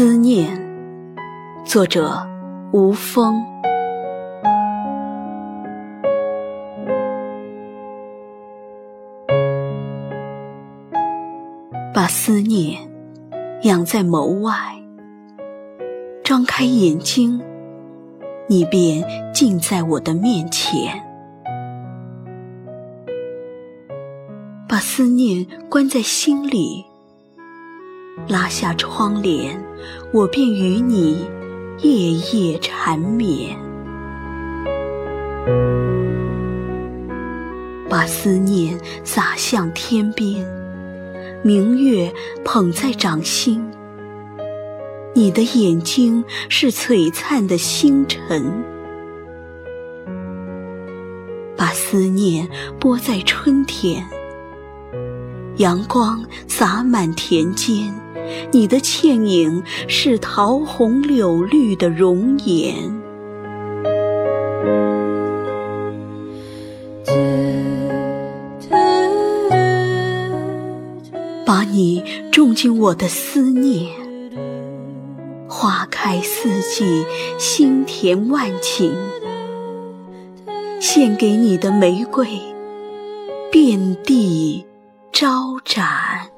思念作者吴峰。把思念养在眸外，张开眼睛，你便近在我的面前。把思念关在心里，拉下窗帘，我便与你。夜夜缠绵，把思念洒向天边，明月捧在掌心。你的眼睛是璀璨的星辰，把思念播在春天，阳光洒满田间。你的倩影是桃红柳绿的容颜，把你种进我的思念，花开四季，心田万顷，献给你的玫瑰，遍地招展。